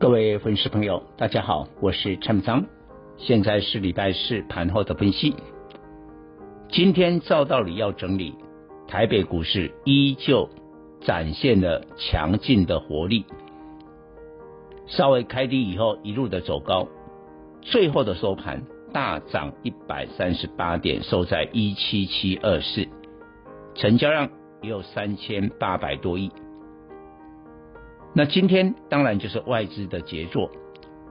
各位粉丝朋友，大家好，我是陈明彰，现在是礼拜四盘后的分析。今天照道理要整理，台北股市依旧展现了强劲的活力，稍微开低以后一路的走高，最后的收盘大涨一百三十八点，收在一七七二四，成交量也有三千八百多亿。那今天当然就是外资的杰作，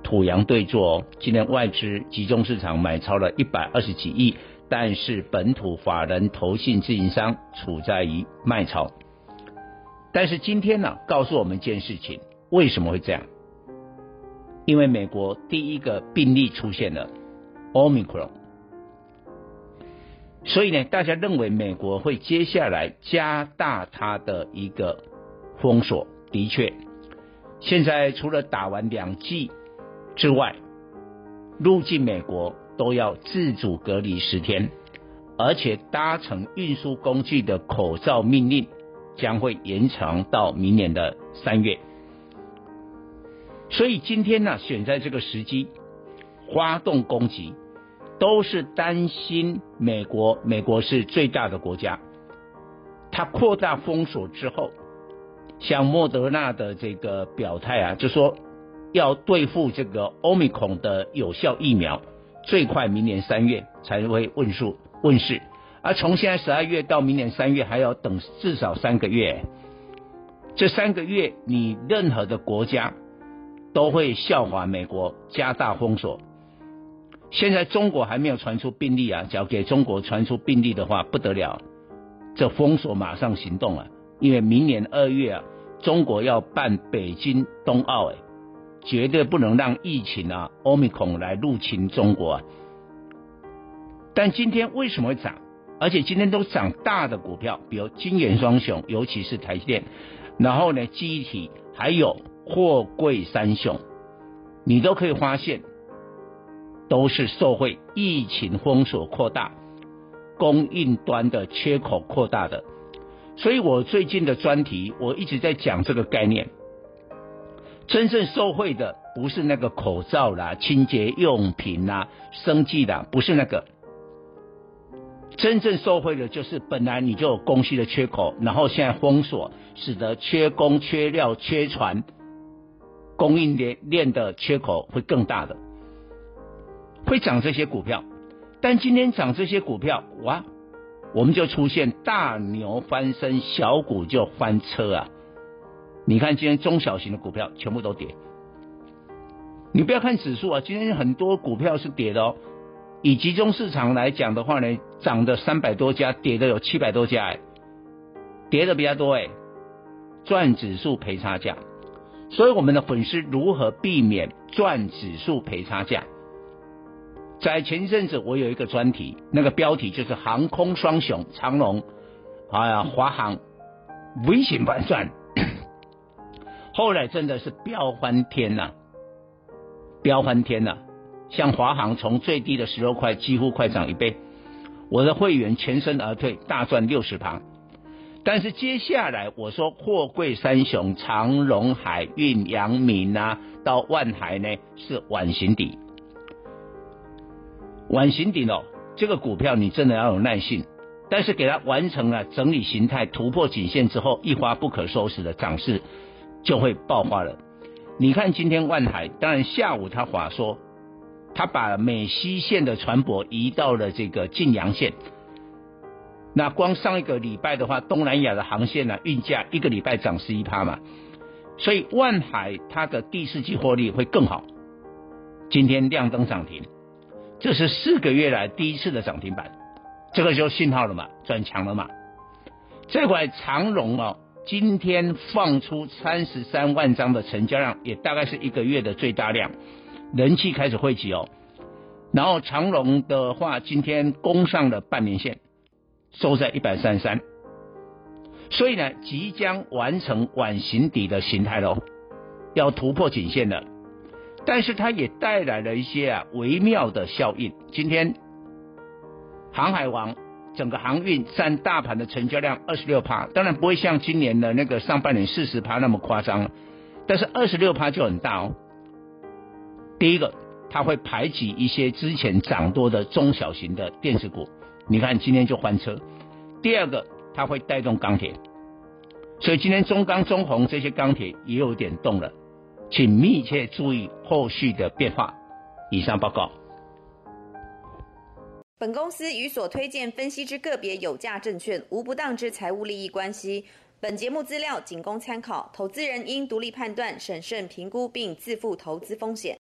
土洋对坐哦。今天外资集中市场买超了一百二十几亿，但是本土法人投信自营商处在于卖超。但是今天呢，告诉我们一件事情，为什么会这样？因为美国第一个病例出现了 Omicron，所以呢，大家认为美国会接下来加大它的一个封锁。的确。现在除了打完两剂之外，入境美国都要自主隔离十天，而且搭乘运输工具的口罩命令将会延长到明年的三月。所以今天呢，选在这个时机发动攻击，都是担心美国，美国是最大的国家，它扩大封锁之后。像莫德纳的这个表态啊，就说要对付这个欧米孔的有效疫苗，最快明年三月才会问世问世，而从现在十二月到明年三月还要等至少三个月，这三个月你任何的国家都会效法美国加大封锁。现在中国还没有传出病例啊，只要给中国传出病例的话不得了，这封锁马上行动了。因为明年二月啊，中国要办北京冬奥，哎，绝对不能让疫情啊，欧米孔来入侵中国啊。但今天为什么会涨？而且今天都涨大的股票，比如金圆双雄，尤其是台积电，然后呢，记忆体还有货柜三雄，你都可以发现，都是受惠疫情封锁扩大，供应端的缺口扩大的。所以我最近的专题，我一直在讲这个概念。真正受惠的不是那个口罩啦、清洁用品啦、生技啦，不是那个。真正受惠的就是本来你就有供需的缺口，然后现在封锁，使得缺工、缺料、缺船，供应链链的缺口会更大的，会涨这些股票。但今天涨这些股票，哇！我们就出现大牛翻身，小股就翻车啊！你看今天中小型的股票全部都跌，你不要看指数啊，今天很多股票是跌的哦。以集中市场来讲的话呢，涨的三百多家，跌的有七百多家，哎，跌的比较多哎，赚指数赔差价。所以我们的粉丝如何避免赚指数赔差价？在前一阵子，我有一个专题，那个标题就是航空双雄长荣，哎呀，华航危险反转，后来真的是飙翻天呐，飙翻天呐！像华航从最低的十六块，几乎快涨一倍，我的会员全身而退，大赚六十趴。但是接下来我说货柜三雄长荣海运、阳明啊，到万海呢是碗形底。晚形顶哦，这个股票你真的要有耐性，但是给它完成了整理形态突破颈线之后，一发不可收拾的涨势就会爆发了。你看今天万海，当然下午他话说，他把美西线的船舶移到了这个晋阳线。那光上一个礼拜的话，东南亚的航线呢、运价一个礼拜涨十一趴嘛，所以万海它的第四季获利会更好。今天亮灯涨停。这是四个月来第一次的涨停板，这个就信号了嘛，转强了嘛。这块长荣哦，今天放出三十三万张的成交量，也大概是一个月的最大量，人气开始汇集哦。然后长荣的话，今天攻上了半年线，收在一百三十三，所以呢，即将完成碗形底的形态喽，要突破颈线了。但是它也带来了一些啊微妙的效应。今天航海王整个航运占大盘的成交量二十六趴，当然不会像今年的那个上半年四十趴那么夸张，但是二十六趴就很大哦。第一个，它会排挤一些之前涨多的中小型的电子股，你看今天就翻车。第二个，它会带动钢铁，所以今天中钢、中红这些钢铁也有点动了。请密切注意后续的变化。以上报告。本公司与所推荐分析之个别有价证券无不当之财务利益关系。本节目资料仅供参考，投资人应独立判断、审慎评估并自负投资风险。